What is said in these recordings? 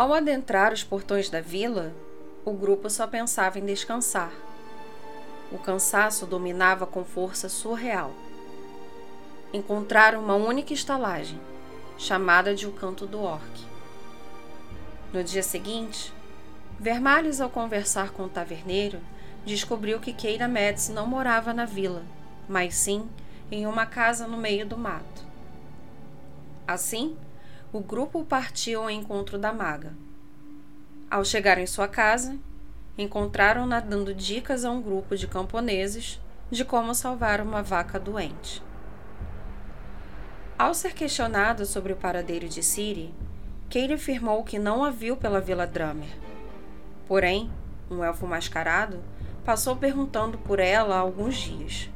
Ao adentrar os portões da vila, o grupo só pensava em descansar. O cansaço dominava com força surreal. Encontraram uma única estalagem, chamada de O Canto do Orc. No dia seguinte, Vermalhes, ao conversar com o taverneiro, descobriu que Keira Médici não morava na vila, mas sim em uma casa no meio do mato. Assim, o grupo partiu ao encontro da maga. Ao chegar em sua casa, encontraram-na dando dicas a um grupo de camponeses de como salvar uma vaca doente. Ao ser questionada sobre o paradeiro de Siri, Keira afirmou que não a viu pela Vila Drummer. Porém, um elfo mascarado passou perguntando por ela há alguns dias.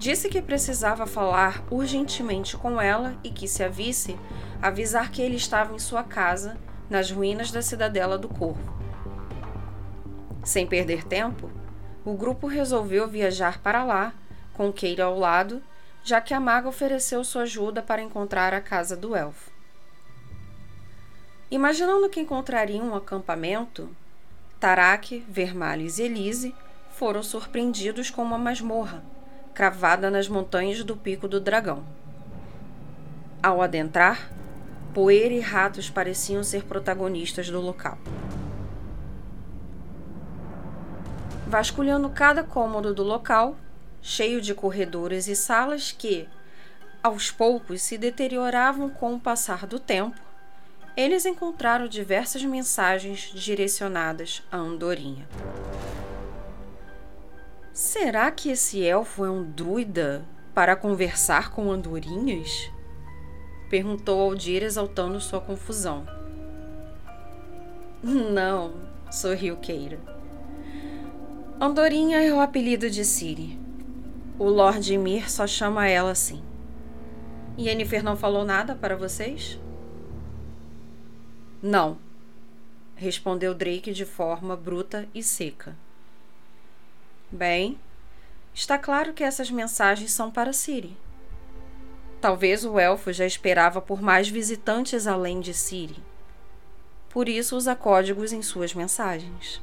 Disse que precisava falar urgentemente com ela e que, se a visse, avisar que ele estava em sua casa, nas ruínas da Cidadela do Corvo. Sem perder tempo, o grupo resolveu viajar para lá, com Keira ao lado, já que a maga ofereceu sua ajuda para encontrar a casa do elfo. Imaginando que encontrariam um acampamento, Tarak, Vermalhes e Elise foram surpreendidos com uma masmorra cravada nas montanhas do Pico do Dragão. Ao adentrar, poeira e ratos pareciam ser protagonistas do local. Vasculhando cada cômodo do local, cheio de corredores e salas que, aos poucos, se deterioravam com o passar do tempo, eles encontraram diversas mensagens direcionadas a Andorinha. Será que esse elfo é um druida para conversar com andorinhas? Perguntou Aldir, exaltando sua confusão. Não, sorriu Keira. Andorinha é o apelido de Siri. O Lord Emir só chama ela assim. Yennefer não falou nada para vocês? Não, respondeu Drake de forma bruta e seca. Bem, está claro que essas mensagens são para Siri. Talvez o elfo já esperava por mais visitantes além de Siri. Por isso usa códigos em suas mensagens.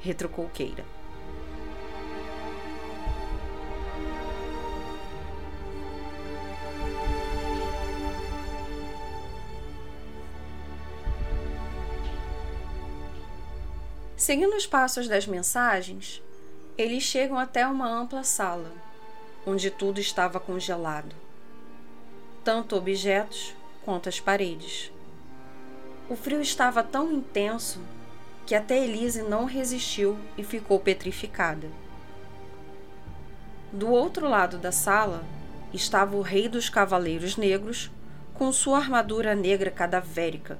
Retrucou Keira. Seguindo os passos das mensagens, eles chegam até uma ampla sala, onde tudo estava congelado, tanto objetos quanto as paredes. O frio estava tão intenso que até Elise não resistiu e ficou petrificada. Do outro lado da sala estava o Rei dos Cavaleiros Negros com sua armadura negra cadavérica,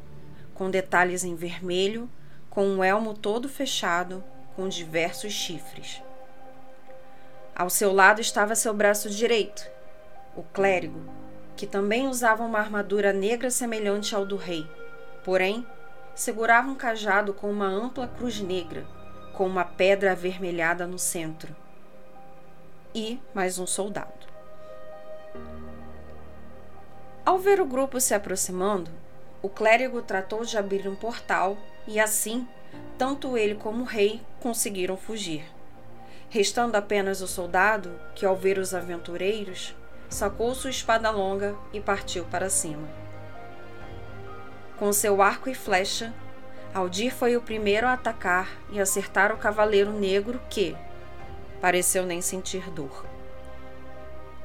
com detalhes em vermelho, com um elmo todo fechado, com diversos chifres. Ao seu lado estava seu braço direito, o clérigo, que também usava uma armadura negra semelhante ao do rei, porém segurava um cajado com uma ampla cruz negra, com uma pedra avermelhada no centro. E mais um soldado. Ao ver o grupo se aproximando, o clérigo tratou de abrir um portal e assim, tanto ele como o rei conseguiram fugir restando apenas o soldado, que ao ver os aventureiros, sacou sua espada longa e partiu para cima. Com seu arco e flecha, Aldir foi o primeiro a atacar e acertar o cavaleiro negro que pareceu nem sentir dor.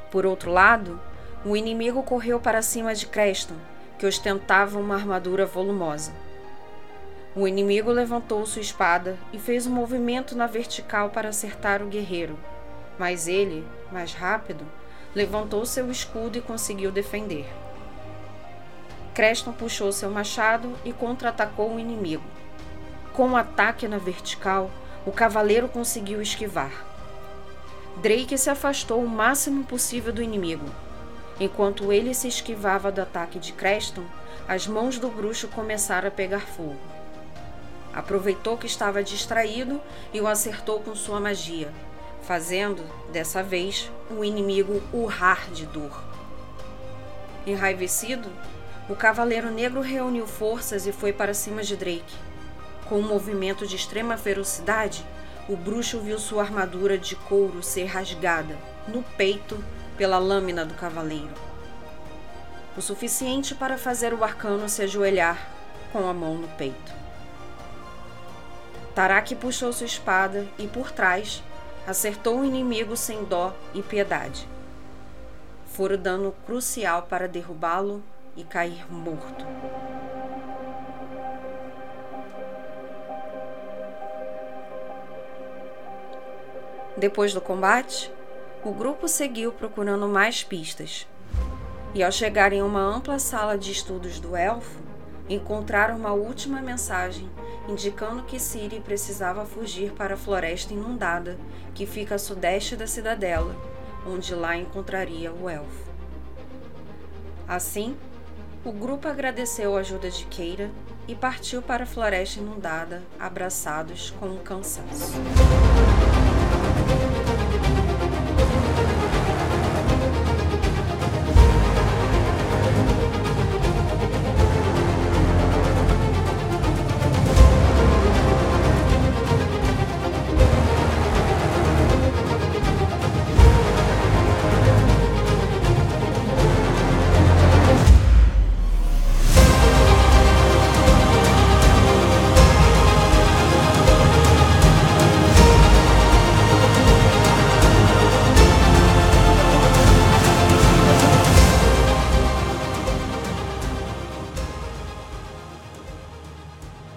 Por outro lado, o inimigo correu para cima de Creston, que ostentava uma armadura volumosa. O inimigo levantou sua espada e fez um movimento na vertical para acertar o guerreiro, mas ele, mais rápido, levantou seu escudo e conseguiu defender. Creston puxou seu machado e contra-atacou o inimigo. Com um ataque na vertical, o cavaleiro conseguiu esquivar. Drake se afastou o máximo possível do inimigo. Enquanto ele se esquivava do ataque de Creston, as mãos do bruxo começaram a pegar fogo. Aproveitou que estava distraído e o acertou com sua magia, fazendo, dessa vez, o inimigo urrar de dor. Enraivecido, O Cavaleiro Negro reuniu forças e foi para cima de Drake. Com um movimento de extrema ferocidade, o bruxo viu sua armadura de couro ser rasgada no peito pela lâmina do cavaleiro. O suficiente para fazer o arcano se ajoelhar com a mão no peito. Tarak puxou sua espada e, por trás, acertou o inimigo sem dó e piedade. Fora o dano crucial para derrubá-lo e cair morto. Depois do combate, o grupo seguiu procurando mais pistas. E ao chegar em uma ampla sala de estudos do elfo, encontraram uma última mensagem indicando que Ciri precisava fugir para a floresta inundada que fica a sudeste da cidadela, onde lá encontraria o elfo. Assim, o grupo agradeceu a ajuda de Keira e partiu para a floresta inundada, abraçados com um cansaço.